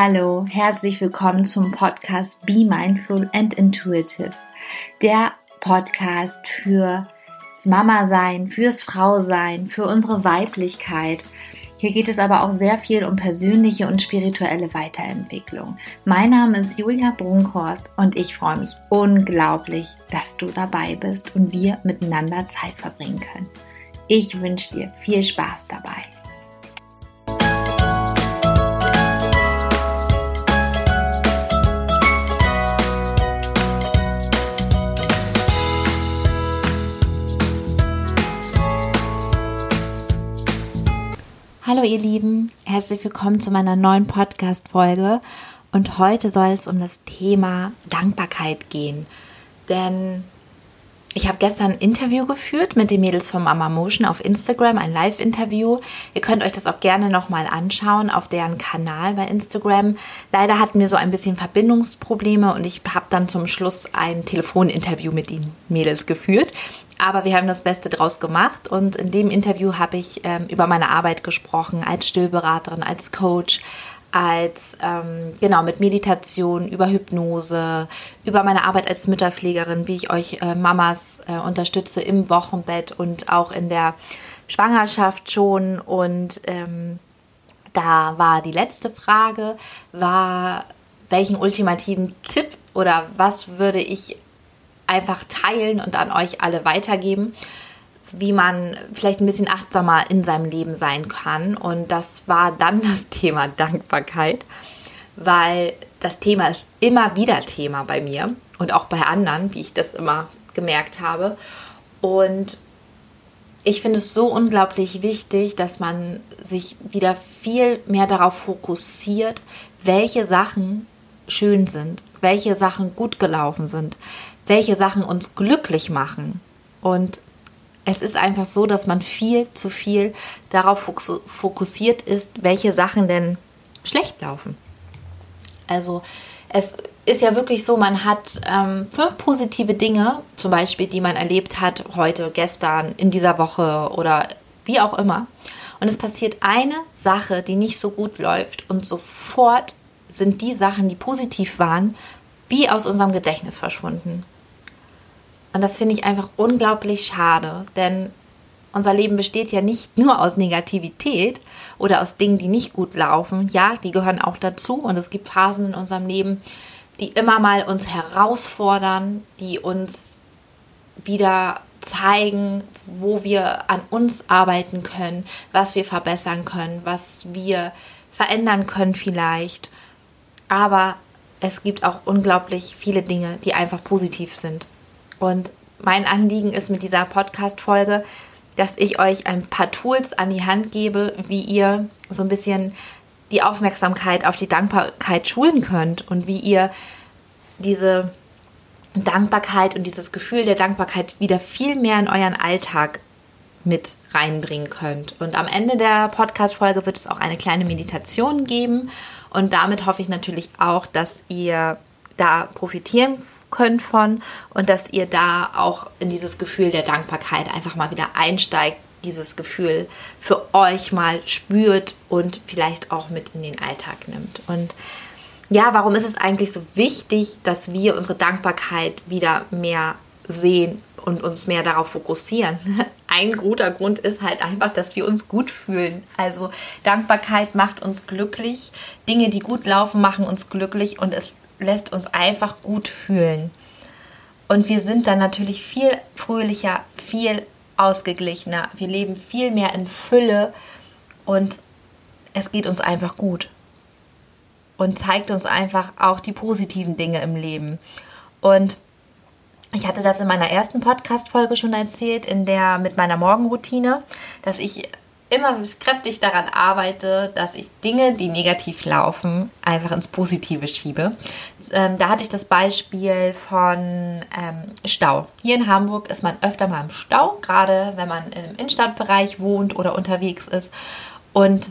Hallo, herzlich willkommen zum Podcast Be Mindful and Intuitive. Der Podcast fürs Mama-Sein, fürs Frau-Sein, für unsere Weiblichkeit. Hier geht es aber auch sehr viel um persönliche und spirituelle Weiterentwicklung. Mein Name ist Julia Brunkhorst und ich freue mich unglaublich, dass du dabei bist und wir miteinander Zeit verbringen können. Ich wünsche dir viel Spaß dabei. Hallo ihr Lieben, herzlich willkommen zu meiner neuen Podcast-Folge. Und heute soll es um das Thema Dankbarkeit gehen. Denn ich habe gestern ein Interview geführt mit den Mädels von Mama Motion auf Instagram, ein Live-Interview. Ihr könnt euch das auch gerne nochmal anschauen auf deren Kanal bei Instagram. Leider hatten wir so ein bisschen Verbindungsprobleme und ich habe dann zum Schluss ein Telefoninterview mit den Mädels geführt. Aber wir haben das Beste draus gemacht und in dem Interview habe ich ähm, über meine Arbeit gesprochen als Stillberaterin, als Coach, als ähm, genau mit Meditation, über Hypnose, über meine Arbeit als Mütterpflegerin, wie ich euch äh, Mamas äh, unterstütze im Wochenbett und auch in der Schwangerschaft schon. Und ähm, da war die letzte Frage, war welchen ultimativen Tipp oder was würde ich einfach teilen und an euch alle weitergeben, wie man vielleicht ein bisschen achtsamer in seinem Leben sein kann. Und das war dann das Thema Dankbarkeit, weil das Thema ist immer wieder Thema bei mir und auch bei anderen, wie ich das immer gemerkt habe. Und ich finde es so unglaublich wichtig, dass man sich wieder viel mehr darauf fokussiert, welche Sachen schön sind, welche Sachen gut gelaufen sind, welche Sachen uns glücklich machen. Und es ist einfach so, dass man viel zu viel darauf fokussiert ist, welche Sachen denn schlecht laufen. Also es ist ja wirklich so, man hat ähm, fünf positive Dinge, zum Beispiel, die man erlebt hat, heute, gestern, in dieser Woche oder wie auch immer. Und es passiert eine Sache, die nicht so gut läuft und sofort sind die Sachen, die positiv waren, wie aus unserem Gedächtnis verschwunden. Und das finde ich einfach unglaublich schade, denn unser Leben besteht ja nicht nur aus Negativität oder aus Dingen, die nicht gut laufen. Ja, die gehören auch dazu und es gibt Phasen in unserem Leben, die immer mal uns herausfordern, die uns wieder zeigen, wo wir an uns arbeiten können, was wir verbessern können, was wir verändern können vielleicht. Aber es gibt auch unglaublich viele Dinge, die einfach positiv sind. Und mein Anliegen ist mit dieser Podcast-Folge, dass ich euch ein paar Tools an die Hand gebe, wie ihr so ein bisschen die Aufmerksamkeit auf die Dankbarkeit schulen könnt und wie ihr diese Dankbarkeit und dieses Gefühl der Dankbarkeit wieder viel mehr in euren Alltag mit reinbringen könnt. Und am Ende der Podcast-Folge wird es auch eine kleine Meditation geben. Und damit hoffe ich natürlich auch, dass ihr da profitieren könnt von und dass ihr da auch in dieses Gefühl der Dankbarkeit einfach mal wieder einsteigt, dieses Gefühl für euch mal spürt und vielleicht auch mit in den Alltag nimmt. Und ja, warum ist es eigentlich so wichtig, dass wir unsere Dankbarkeit wieder mehr sehen und uns mehr darauf fokussieren? Ein guter Grund ist halt einfach, dass wir uns gut fühlen. Also Dankbarkeit macht uns glücklich, Dinge, die gut laufen, machen uns glücklich und es lässt uns einfach gut fühlen. Und wir sind dann natürlich viel fröhlicher, viel ausgeglichener. Wir leben viel mehr in Fülle und es geht uns einfach gut. Und zeigt uns einfach auch die positiven Dinge im Leben. Und ich hatte das in meiner ersten Podcast-Folge schon erzählt, in der mit meiner Morgenroutine, dass ich immer kräftig daran arbeite, dass ich Dinge, die negativ laufen, einfach ins Positive schiebe. Ähm, da hatte ich das Beispiel von ähm, Stau. Hier in Hamburg ist man öfter mal im Stau, gerade wenn man im Innenstadtbereich wohnt oder unterwegs ist. Und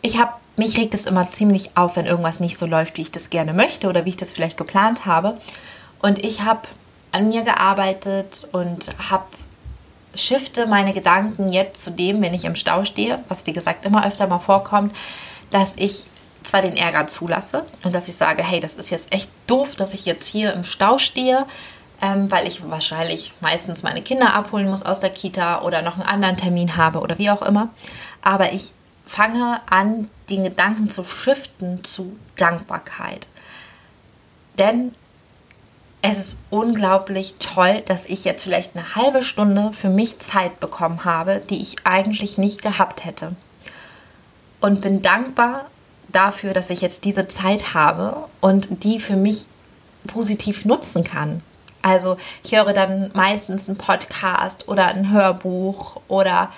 ich habe mich regt es immer ziemlich auf, wenn irgendwas nicht so läuft, wie ich das gerne möchte oder wie ich das vielleicht geplant habe. Und ich habe an mir gearbeitet und habe shifte meine Gedanken jetzt zu dem, wenn ich im Stau stehe, was wie gesagt immer öfter mal vorkommt, dass ich zwar den Ärger zulasse und dass ich sage, hey, das ist jetzt echt doof, dass ich jetzt hier im Stau stehe, ähm, weil ich wahrscheinlich meistens meine Kinder abholen muss aus der Kita oder noch einen anderen Termin habe oder wie auch immer. Aber ich fange an, den Gedanken zu shiften zu Dankbarkeit. Denn es ist unglaublich toll, dass ich jetzt vielleicht eine halbe Stunde für mich Zeit bekommen habe, die ich eigentlich nicht gehabt hätte. Und bin dankbar dafür, dass ich jetzt diese Zeit habe und die für mich positiv nutzen kann. Also ich höre dann meistens einen Podcast oder ein Hörbuch oder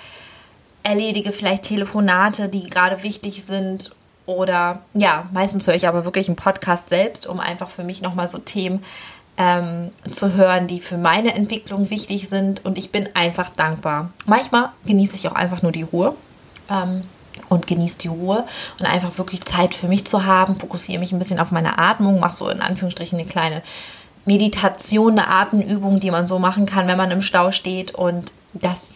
erledige vielleicht Telefonate, die gerade wichtig sind. Oder ja, meistens höre ich aber wirklich einen Podcast selbst, um einfach für mich nochmal so Themen ähm, zu hören, die für meine Entwicklung wichtig sind. Und ich bin einfach dankbar. Manchmal genieße ich auch einfach nur die Ruhe. Ähm, und genieße die Ruhe und einfach wirklich Zeit für mich zu haben, fokussiere mich ein bisschen auf meine Atmung, mache so in Anführungsstrichen eine kleine Meditation, eine Atemübung, die man so machen kann, wenn man im Stau steht und das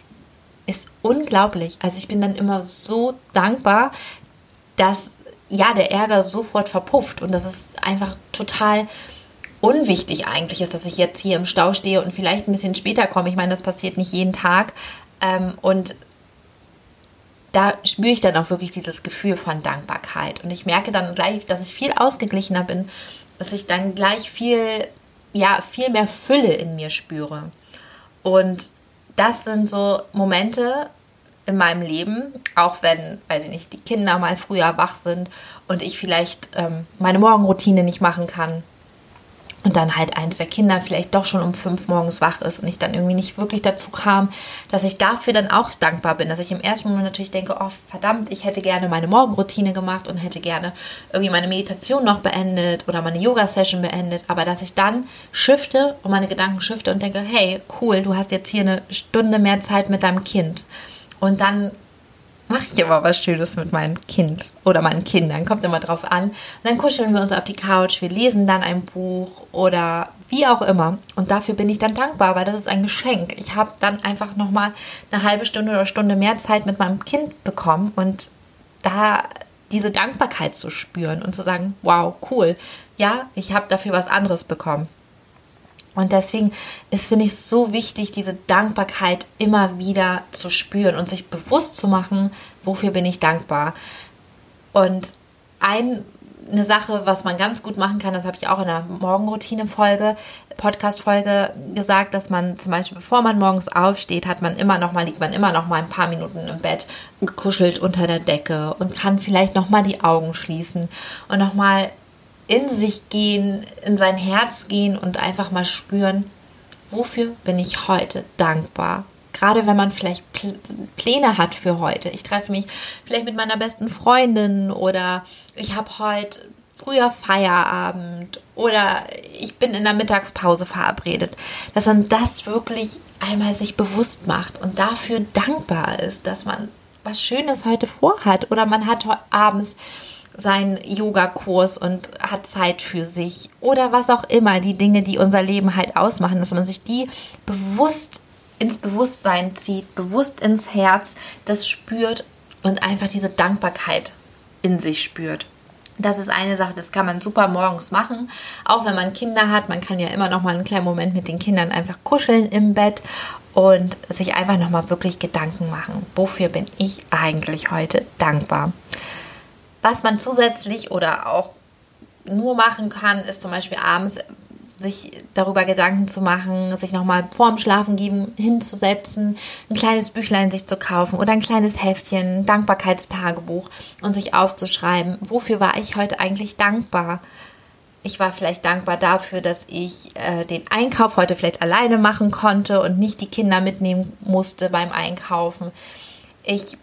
ist unglaublich. Also ich bin dann immer so dankbar, dass ja der Ärger sofort verpufft und das ist einfach total unwichtig eigentlich ist, dass ich jetzt hier im Stau stehe und vielleicht ein bisschen später komme. Ich meine, das passiert nicht jeden Tag. Ähm, und da spüre ich dann auch wirklich dieses Gefühl von Dankbarkeit. Und ich merke dann gleich, dass ich viel ausgeglichener bin, dass ich dann gleich viel, ja, viel mehr Fülle in mir spüre. Und das sind so Momente in meinem Leben, auch wenn, weiß ich nicht, die Kinder mal früher wach sind und ich vielleicht ähm, meine Morgenroutine nicht machen kann und dann halt eins der Kinder vielleicht doch schon um fünf morgens wach ist und ich dann irgendwie nicht wirklich dazu kam, dass ich dafür dann auch dankbar bin, dass ich im ersten Moment natürlich denke, oh verdammt, ich hätte gerne meine Morgenroutine gemacht und hätte gerne irgendwie meine Meditation noch beendet oder meine Yoga-Session beendet, aber dass ich dann shifte und meine Gedanken shifte und denke, hey, cool, du hast jetzt hier eine Stunde mehr Zeit mit deinem Kind. Und dann mache ich immer was Schönes mit meinem Kind oder meinen Kindern. Kommt immer drauf an. Und dann kuscheln wir uns auf die Couch, wir lesen dann ein Buch oder wie auch immer. Und dafür bin ich dann dankbar, weil das ist ein Geschenk. Ich habe dann einfach nochmal eine halbe Stunde oder Stunde mehr Zeit mit meinem Kind bekommen und da diese Dankbarkeit zu spüren und zu sagen, wow, cool, ja, ich habe dafür was anderes bekommen. Und deswegen ist, finde ich, so wichtig, diese Dankbarkeit immer wieder zu spüren und sich bewusst zu machen, wofür bin ich dankbar. Und ein, eine Sache, was man ganz gut machen kann, das habe ich auch in der Morgenroutine-Folge, Podcast-Folge gesagt, dass man zum Beispiel, bevor man morgens aufsteht, hat man immer noch mal, liegt man immer noch mal ein paar Minuten im Bett gekuschelt unter der Decke und kann vielleicht noch mal die Augen schließen und noch mal in sich gehen, in sein Herz gehen und einfach mal spüren, wofür bin ich heute dankbar. Gerade wenn man vielleicht Pläne hat für heute. Ich treffe mich vielleicht mit meiner besten Freundin oder ich habe heute früher Feierabend oder ich bin in der Mittagspause verabredet, dass man das wirklich einmal sich bewusst macht und dafür dankbar ist, dass man was Schönes heute vorhat oder man hat abends seinen Yogakurs und hat Zeit für sich oder was auch immer, die Dinge, die unser Leben halt ausmachen, dass man sich die bewusst ins Bewusstsein zieht, bewusst ins Herz, das spürt und einfach diese Dankbarkeit in sich spürt. Das ist eine Sache, das kann man super morgens machen, auch wenn man Kinder hat. Man kann ja immer noch mal einen kleinen Moment mit den Kindern einfach kuscheln im Bett und sich einfach noch mal wirklich Gedanken machen. Wofür bin ich eigentlich heute dankbar? Was man zusätzlich oder auch nur machen kann, ist zum Beispiel abends sich darüber Gedanken zu machen, sich nochmal vorm Schlafengehen hinzusetzen, ein kleines Büchlein sich zu kaufen oder ein kleines Heftchen, Dankbarkeitstagebuch und sich aufzuschreiben, wofür war ich heute eigentlich dankbar? Ich war vielleicht dankbar dafür, dass ich äh, den Einkauf heute vielleicht alleine machen konnte und nicht die Kinder mitnehmen musste beim Einkaufen. Ich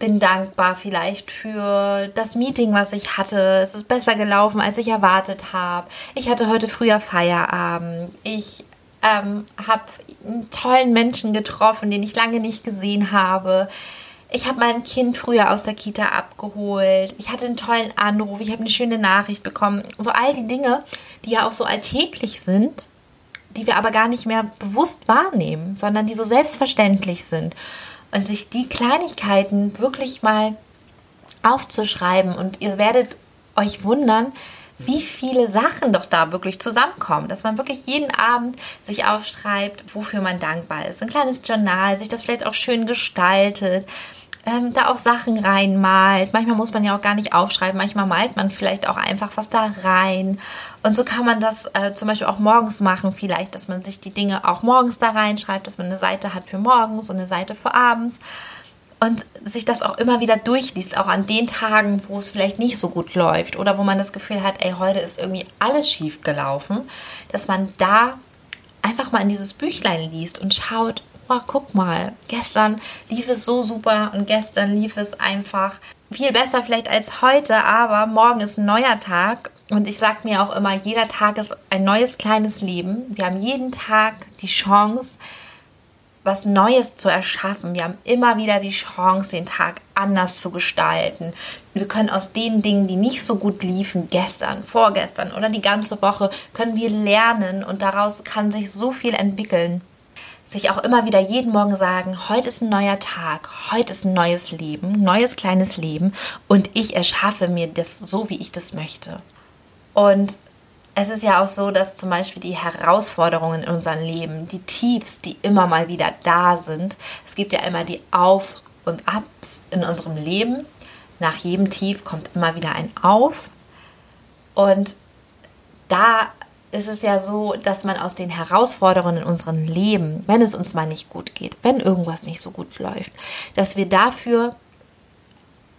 bin dankbar vielleicht für das Meeting, was ich hatte. Es ist besser gelaufen, als ich erwartet habe. Ich hatte heute früher Feierabend. Ich ähm, habe einen tollen Menschen getroffen, den ich lange nicht gesehen habe. Ich habe mein Kind früher aus der Kita abgeholt. Ich hatte einen tollen Anruf. Ich habe eine schöne Nachricht bekommen. So all die Dinge, die ja auch so alltäglich sind, die wir aber gar nicht mehr bewusst wahrnehmen, sondern die so selbstverständlich sind und sich die Kleinigkeiten wirklich mal aufzuschreiben. Und ihr werdet euch wundern, wie viele Sachen doch da wirklich zusammenkommen, dass man wirklich jeden Abend sich aufschreibt, wofür man dankbar ist. Ein kleines Journal, sich das vielleicht auch schön gestaltet, ähm, da auch Sachen reinmalt. Manchmal muss man ja auch gar nicht aufschreiben, manchmal malt man vielleicht auch einfach was da rein. Und so kann man das äh, zum Beispiel auch morgens machen, vielleicht, dass man sich die Dinge auch morgens da reinschreibt, dass man eine Seite hat für morgens und eine Seite für abends und sich das auch immer wieder durchliest, auch an den Tagen, wo es vielleicht nicht so gut läuft oder wo man das Gefühl hat, ey, heute ist irgendwie alles schief gelaufen, dass man da einfach mal in dieses Büchlein liest und schaut, oh, guck mal, gestern lief es so super und gestern lief es einfach viel besser vielleicht als heute, aber morgen ist ein neuer Tag und ich sage mir auch immer, jeder Tag ist ein neues kleines Leben. Wir haben jeden Tag die Chance, was Neues zu erschaffen. Wir haben immer wieder die Chance, den Tag anders zu gestalten. Wir können aus den Dingen, die nicht so gut liefen, gestern, vorgestern oder die ganze Woche, können wir lernen und daraus kann sich so viel entwickeln. Sich auch immer wieder jeden Morgen sagen, heute ist ein neuer Tag, heute ist ein neues Leben, neues kleines Leben und ich erschaffe mir das so, wie ich das möchte. Und es ist ja auch so, dass zum Beispiel die Herausforderungen in unserem Leben, die Tiefs, die immer mal wieder da sind, es gibt ja immer die Auf- und Abs in unserem Leben. Nach jedem Tief kommt immer wieder ein Auf. Und da ist es ja so, dass man aus den Herausforderungen in unserem Leben, wenn es uns mal nicht gut geht, wenn irgendwas nicht so gut läuft, dass wir dafür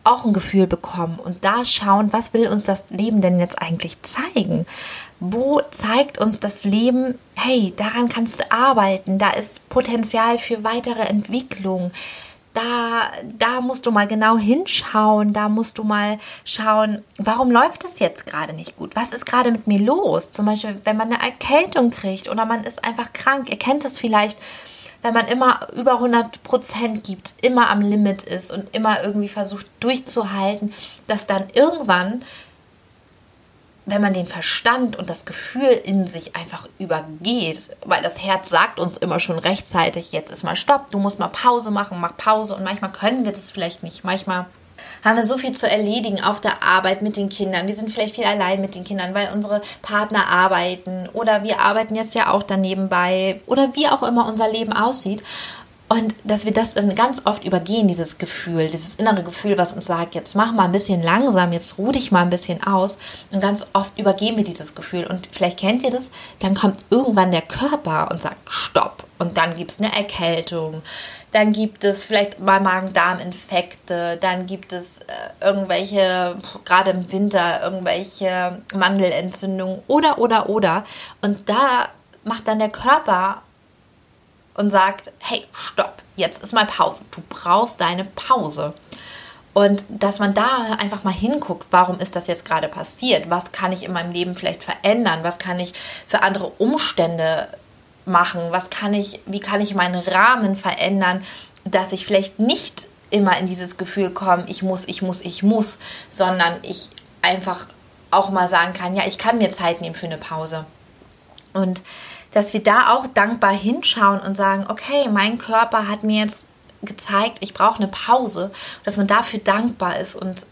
auch ein Gefühl bekommen und da schauen, was will uns das Leben denn jetzt eigentlich zeigen? Wo zeigt uns das Leben, hey, daran kannst du arbeiten, da ist Potenzial für weitere Entwicklung. Da, da musst du mal genau hinschauen, da musst du mal schauen, warum läuft es jetzt gerade nicht gut? Was ist gerade mit mir los? Zum Beispiel, wenn man eine Erkältung kriegt oder man ist einfach krank, ihr kennt es vielleicht, wenn man immer über 100 Prozent gibt, immer am Limit ist und immer irgendwie versucht durchzuhalten, dass dann irgendwann, wenn man den Verstand und das Gefühl in sich einfach übergeht, weil das Herz sagt uns immer schon rechtzeitig, jetzt ist mal Stopp, du musst mal Pause machen, mach Pause und manchmal können wir das vielleicht nicht, manchmal haben wir so viel zu erledigen auf der Arbeit mit den Kindern. Wir sind vielleicht viel allein mit den Kindern, weil unsere Partner arbeiten oder wir arbeiten jetzt ja auch dann nebenbei oder wie auch immer unser Leben aussieht. Und dass wir das dann ganz oft übergehen, dieses Gefühl, dieses innere Gefühl, was uns sagt, jetzt mach mal ein bisschen langsam, jetzt ruh dich mal ein bisschen aus. Und ganz oft übergehen wir dieses Gefühl. Und vielleicht kennt ihr das, dann kommt irgendwann der Körper und sagt, stopp. Und dann gibt es eine Erkältung, dann gibt es vielleicht mal Magen-Darm-Infekte, dann gibt es äh, irgendwelche, gerade im Winter, irgendwelche Mandelentzündungen oder, oder, oder. Und da macht dann der Körper und sagt, hey, stopp, jetzt ist mal Pause. Du brauchst deine Pause. Und dass man da einfach mal hinguckt, warum ist das jetzt gerade passiert? Was kann ich in meinem Leben vielleicht verändern? Was kann ich für andere Umstände machen? Was kann ich, wie kann ich meinen Rahmen verändern, dass ich vielleicht nicht immer in dieses Gefühl komme, ich muss, ich muss, ich muss, sondern ich einfach auch mal sagen kann, ja, ich kann mir Zeit nehmen für eine Pause. Und dass wir da auch dankbar hinschauen und sagen, okay, mein Körper hat mir jetzt gezeigt, ich brauche eine Pause, dass man dafür dankbar ist und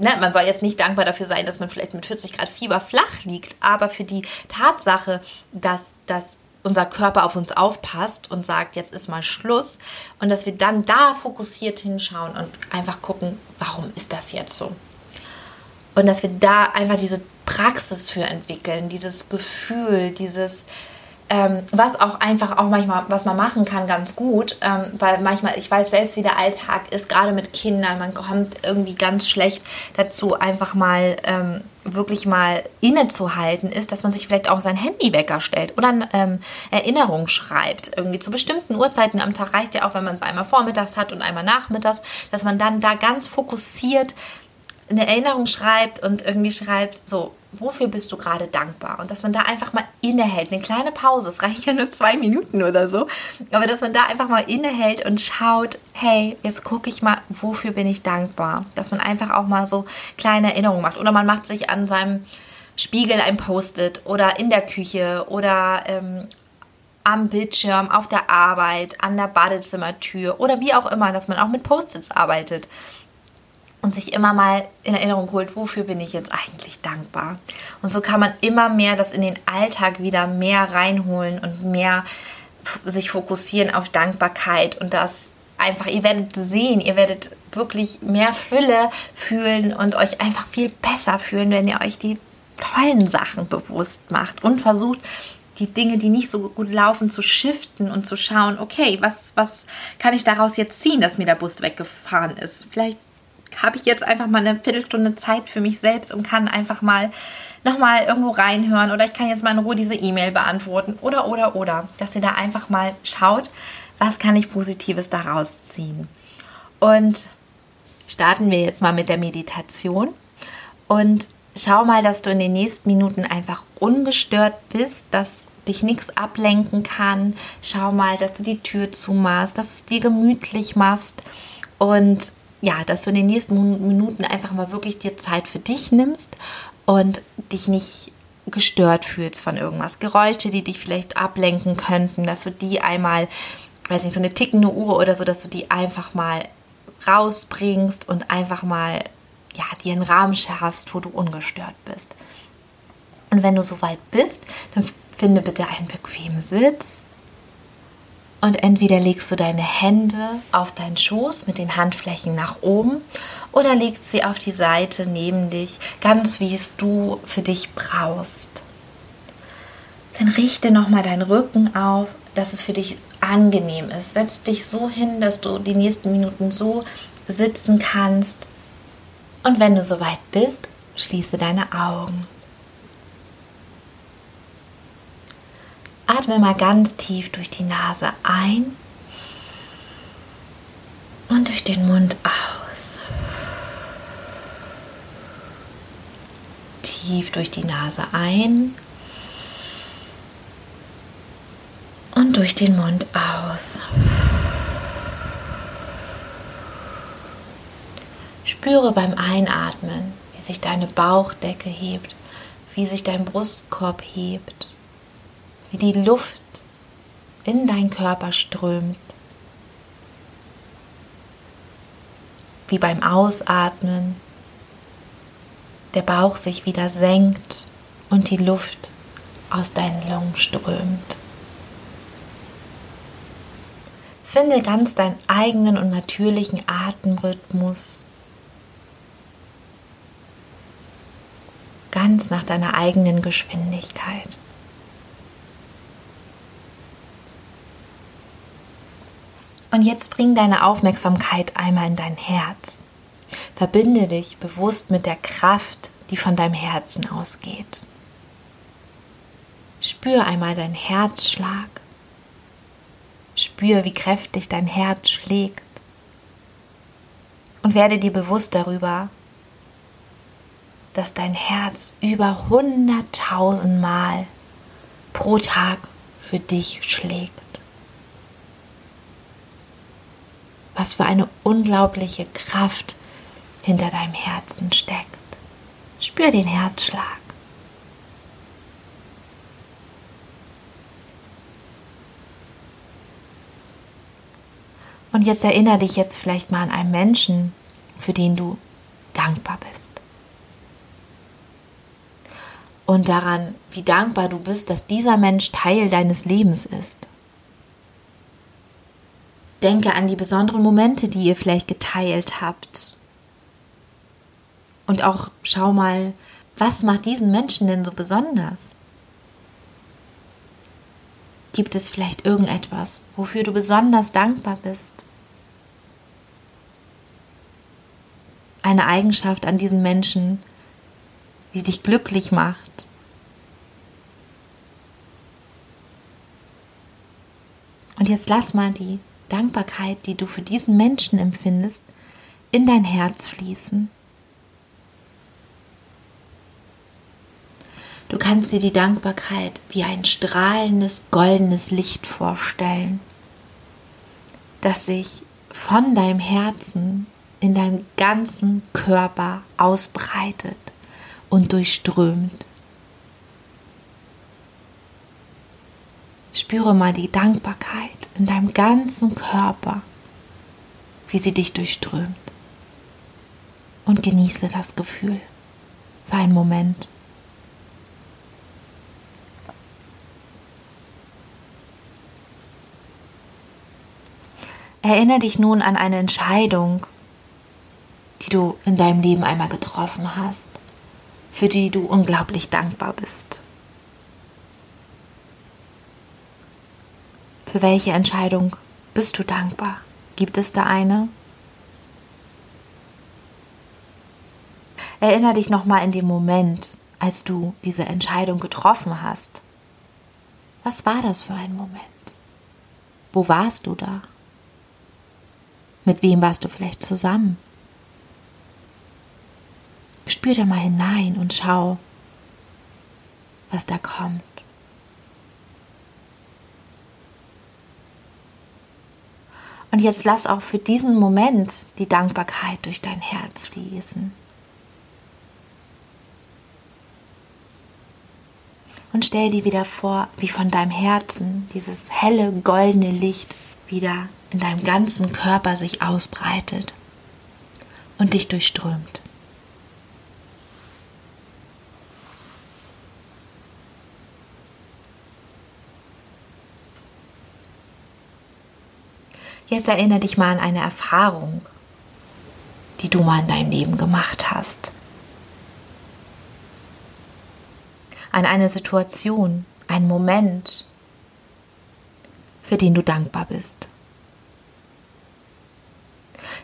Ne, man soll jetzt nicht dankbar dafür sein, dass man vielleicht mit 40 Grad Fieber flach liegt, aber für die Tatsache, dass, dass unser Körper auf uns aufpasst und sagt, jetzt ist mal Schluss und dass wir dann da fokussiert hinschauen und einfach gucken, warum ist das jetzt so? Und dass wir da einfach diese Praxis für entwickeln, dieses Gefühl, dieses ähm, was auch einfach auch manchmal, was man machen kann, ganz gut, ähm, weil manchmal, ich weiß selbst, wie der Alltag ist, gerade mit Kindern, man kommt irgendwie ganz schlecht dazu, einfach mal ähm, wirklich mal innezuhalten, ist, dass man sich vielleicht auch sein Handywecker stellt oder ähm, Erinnerung schreibt. Irgendwie zu bestimmten Uhrzeiten am Tag reicht ja auch, wenn man es einmal vormittags hat und einmal nachmittags, dass man dann da ganz fokussiert eine Erinnerung schreibt und irgendwie schreibt, so, wofür bist du gerade dankbar? Und dass man da einfach mal innehält, eine kleine Pause, es reicht ja nur zwei Minuten oder so, aber dass man da einfach mal innehält und schaut, hey, jetzt gucke ich mal, wofür bin ich dankbar? Dass man einfach auch mal so kleine Erinnerungen macht. Oder man macht sich an seinem Spiegel ein Post-it oder in der Küche oder ähm, am Bildschirm, auf der Arbeit, an der Badezimmertür oder wie auch immer, dass man auch mit Post-its arbeitet und sich immer mal in Erinnerung holt, wofür bin ich jetzt eigentlich dankbar. Und so kann man immer mehr das in den Alltag wieder mehr reinholen und mehr sich fokussieren auf Dankbarkeit und das einfach, ihr werdet sehen, ihr werdet wirklich mehr Fülle fühlen und euch einfach viel besser fühlen, wenn ihr euch die tollen Sachen bewusst macht und versucht, die Dinge, die nicht so gut laufen, zu shiften und zu schauen, okay, was, was kann ich daraus jetzt ziehen, dass mir der Bus weggefahren ist? Vielleicht habe ich jetzt einfach mal eine Viertelstunde Zeit für mich selbst und kann einfach mal nochmal irgendwo reinhören oder ich kann jetzt mal in Ruhe diese E-Mail beantworten oder, oder, oder. Dass ihr da einfach mal schaut, was kann ich Positives daraus ziehen. Und starten wir jetzt mal mit der Meditation und schau mal, dass du in den nächsten Minuten einfach ungestört bist, dass dich nichts ablenken kann. Schau mal, dass du die Tür zumachst, dass du es dir gemütlich machst und ja, dass du in den nächsten Minuten einfach mal wirklich dir Zeit für dich nimmst und dich nicht gestört fühlst von irgendwas. Geräusche, die dich vielleicht ablenken könnten, dass du die einmal, weiß nicht, so eine tickende Uhr oder so, dass du die einfach mal rausbringst und einfach mal ja, dir einen Rahmen schaffst, wo du ungestört bist. Und wenn du soweit bist, dann finde bitte einen bequemen Sitz. Und entweder legst du deine Hände auf deinen Schoß mit den Handflächen nach oben oder legst sie auf die Seite neben dich, ganz wie es du für dich brauchst. Dann richte nochmal deinen Rücken auf, dass es für dich angenehm ist. Setz dich so hin, dass du die nächsten Minuten so sitzen kannst. Und wenn du soweit bist, schließe deine Augen. Atme mal ganz tief durch die Nase ein und durch den Mund aus. Tief durch die Nase ein und durch den Mund aus. Spüre beim Einatmen, wie sich deine Bauchdecke hebt, wie sich dein Brustkorb hebt, wie die Luft in deinen Körper strömt, wie beim Ausatmen der Bauch sich wieder senkt und die Luft aus deinen Lungen strömt. Finde ganz deinen eigenen und natürlichen Atemrhythmus. Ganz nach deiner eigenen Geschwindigkeit. Und jetzt bring deine Aufmerksamkeit einmal in dein Herz. Verbinde dich bewusst mit der Kraft, die von deinem Herzen ausgeht. Spür einmal deinen Herzschlag. Spür, wie kräftig dein Herz schlägt. Und werde dir bewusst darüber, dass dein Herz über 100.000 Mal pro Tag für dich schlägt. Was für eine unglaubliche Kraft hinter deinem Herzen steckt. Spür den Herzschlag. Und jetzt erinnere dich jetzt vielleicht mal an einen Menschen, für den du dankbar bist. Und daran, wie dankbar du bist, dass dieser Mensch Teil deines Lebens ist. Denke an die besonderen Momente, die ihr vielleicht geteilt habt. Und auch schau mal, was macht diesen Menschen denn so besonders? Gibt es vielleicht irgendetwas, wofür du besonders dankbar bist? Eine Eigenschaft an diesem Menschen, die dich glücklich macht. Und jetzt lass mal die Dankbarkeit, die du für diesen Menschen empfindest, in dein Herz fließen. Du kannst dir die Dankbarkeit wie ein strahlendes goldenes Licht vorstellen, das sich von deinem Herzen in deinem ganzen Körper ausbreitet und durchströmt. Spüre mal die Dankbarkeit in deinem ganzen Körper, wie sie dich durchströmt. und genieße das Gefühl für einen Moment. Erinnere dich nun an eine Entscheidung, die du in deinem Leben einmal getroffen hast, für die du unglaublich dankbar bist. Für welche Entscheidung bist du dankbar? Gibt es da eine? Erinnere dich nochmal in dem Moment, als du diese Entscheidung getroffen hast. Was war das für ein Moment? Wo warst du da? Mit wem warst du vielleicht zusammen? Spür da mal hinein und schau, was da kommt. Und jetzt lass auch für diesen Moment die Dankbarkeit durch dein Herz fließen. Und stell dir wieder vor, wie von deinem Herzen dieses helle goldene Licht wieder in deinem ganzen Körper sich ausbreitet und dich durchströmt. Jetzt erinnere dich mal an eine Erfahrung, die du mal in deinem Leben gemacht hast. An eine Situation, einen Moment, für den du dankbar bist.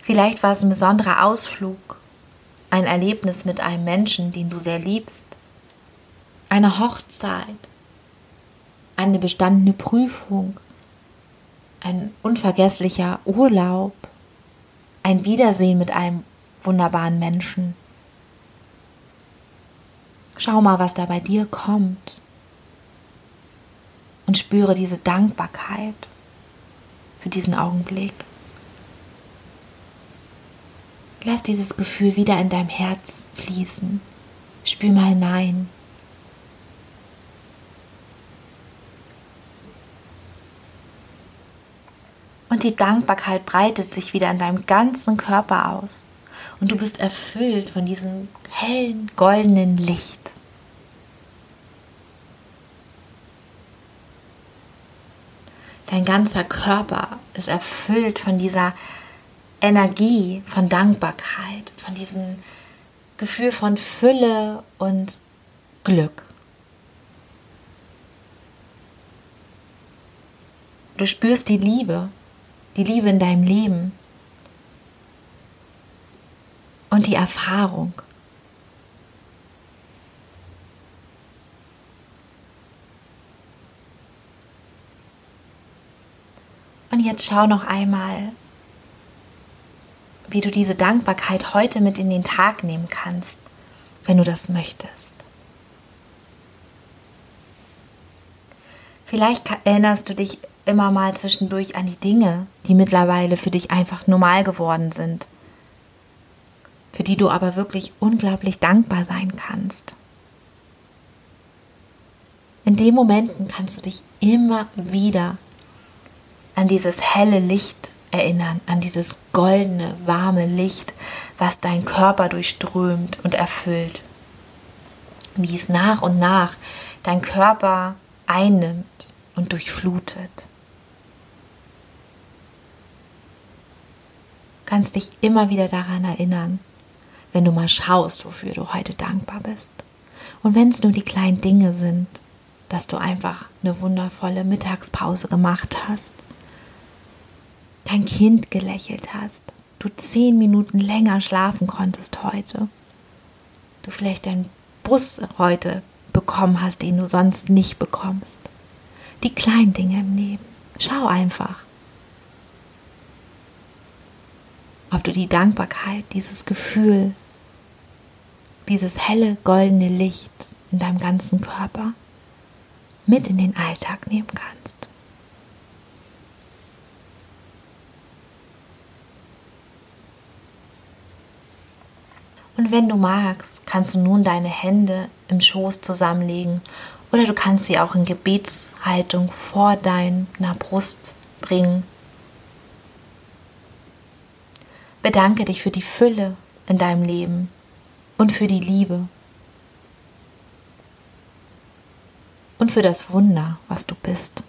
Vielleicht war es ein besonderer Ausflug, ein Erlebnis mit einem Menschen, den du sehr liebst, eine Hochzeit, eine bestandene Prüfung, ein unvergesslicher Urlaub, ein Wiedersehen mit einem wunderbaren Menschen. Schau mal, was da bei dir kommt und spüre diese Dankbarkeit für diesen Augenblick. Lass dieses Gefühl wieder in deinem Herz fließen. Spür mal hinein. Und die Dankbarkeit breitet sich wieder in deinem ganzen Körper aus. Und du bist erfüllt von diesem hellen, goldenen Licht. Dein ganzer Körper ist erfüllt von dieser Energie, von Dankbarkeit, von diesem Gefühl von Fülle und Glück. Du spürst die Liebe, die Liebe in deinem Leben und die Erfahrung. Und jetzt schau noch einmal, wie du diese Dankbarkeit heute mit in den Tag nehmen kannst, wenn du das möchtest. Vielleicht erinnerst du dich immer mal zwischendurch an die Dinge, die mittlerweile für dich einfach normal geworden sind, für die du aber wirklich unglaublich dankbar sein kannst. In den Momenten kannst du dich immer wieder an dieses helle Licht erinnern, an dieses goldene, warme Licht, was dein Körper durchströmt und erfüllt. Wie es nach und nach dein Körper einnimmt und durchflutet. Kannst dich immer wieder daran erinnern, wenn du mal schaust, wofür du heute dankbar bist. Und wenn es nur die kleinen Dinge sind, dass du einfach eine wundervolle Mittagspause gemacht hast, dein Kind gelächelt hast, du zehn Minuten länger schlafen konntest heute, du vielleicht deinen Bus heute bekommen hast, den du sonst nicht bekommst. Die kleinen Dinge im Leben. Schau einfach. Ob du die Dankbarkeit, dieses Gefühl, dieses helle goldene Licht in deinem ganzen Körper mit in den Alltag nehmen kannst. Und wenn du magst, kannst du nun deine Hände im Schoß zusammenlegen oder du kannst sie auch in Gebetshaltung vor deiner Brust bringen Bedanke dich für die Fülle in deinem Leben und für die Liebe und für das Wunder, was du bist.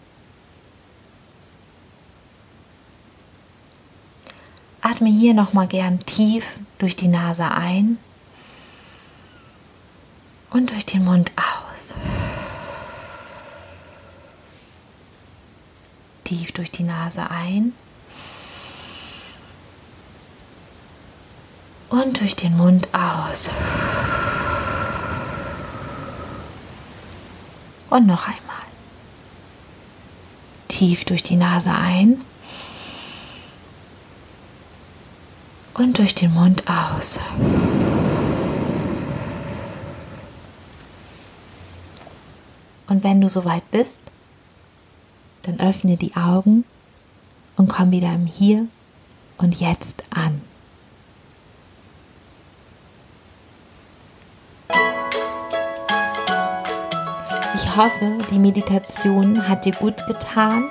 Atme hier nochmal gern tief durch die Nase ein und durch den Mund aus. Tief durch die Nase ein und durch den Mund aus. Und noch einmal. Tief durch die Nase ein und durch den Mund aus. Und wenn du soweit bist, dann öffne die Augen und komm wieder im Hier und Jetzt an. Ich hoffe, die Meditation hat dir gut getan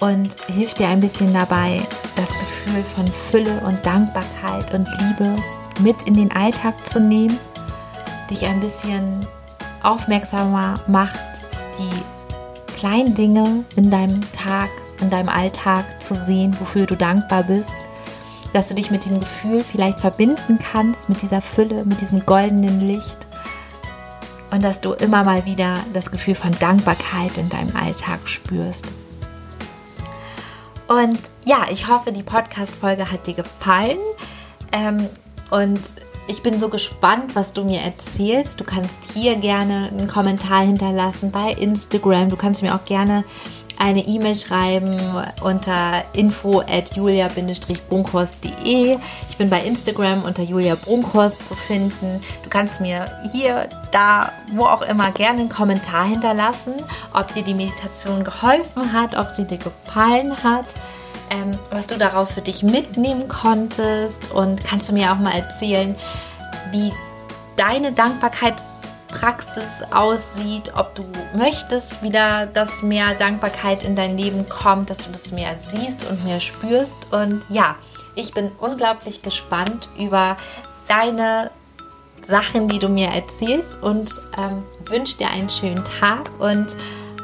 und hilft dir ein bisschen dabei, das Gefühl von Fülle und Dankbarkeit und Liebe mit in den Alltag zu nehmen, dich ein bisschen aufmerksamer macht, die kleinen Dinge in deinem Tag, in deinem Alltag zu sehen, wofür du dankbar bist, dass du dich mit dem Gefühl vielleicht verbinden kannst, mit dieser Fülle, mit diesem goldenen Licht und dass du immer mal wieder das Gefühl von Dankbarkeit in deinem Alltag spürst. Und ja, ich hoffe, die Podcast-Folge hat dir gefallen. Ähm, und ich bin so gespannt, was du mir erzählst. Du kannst hier gerne einen Kommentar hinterlassen bei Instagram. Du kannst mir auch gerne eine E-Mail schreiben unter info at julia-brunkhorst.de. Ich bin bei Instagram unter Julia Brunkhorst zu finden. Du kannst mir hier, da, wo auch immer gerne einen Kommentar hinterlassen, ob dir die Meditation geholfen hat, ob sie dir gefallen hat. Ähm, was du daraus für dich mitnehmen konntest und kannst du mir auch mal erzählen, wie deine Dankbarkeits Praxis aussieht, ob du möchtest wieder, dass mehr Dankbarkeit in dein Leben kommt, dass du das mehr siehst und mehr spürst. Und ja, ich bin unglaublich gespannt über deine Sachen, die du mir erzählst und ähm, wünsche dir einen schönen Tag und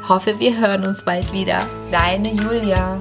hoffe, wir hören uns bald wieder. Deine Julia.